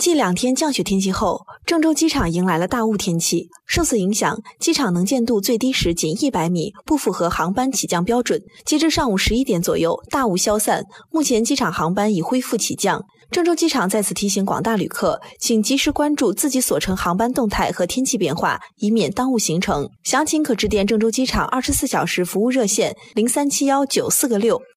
近两天降雪天气后郑州机场迎来了大雾天气受此影响机场能见度最低时仅一百米不符合航班起降标准。截至上午十一点左右大雾消散目前机场航班已恢复起降。郑州机场在此提醒广大旅客请及时关注自己所乘航班动态和天气变化以免耽误行程。详情可致电郑州机场二十四小时服务热线零三七幺九四个六。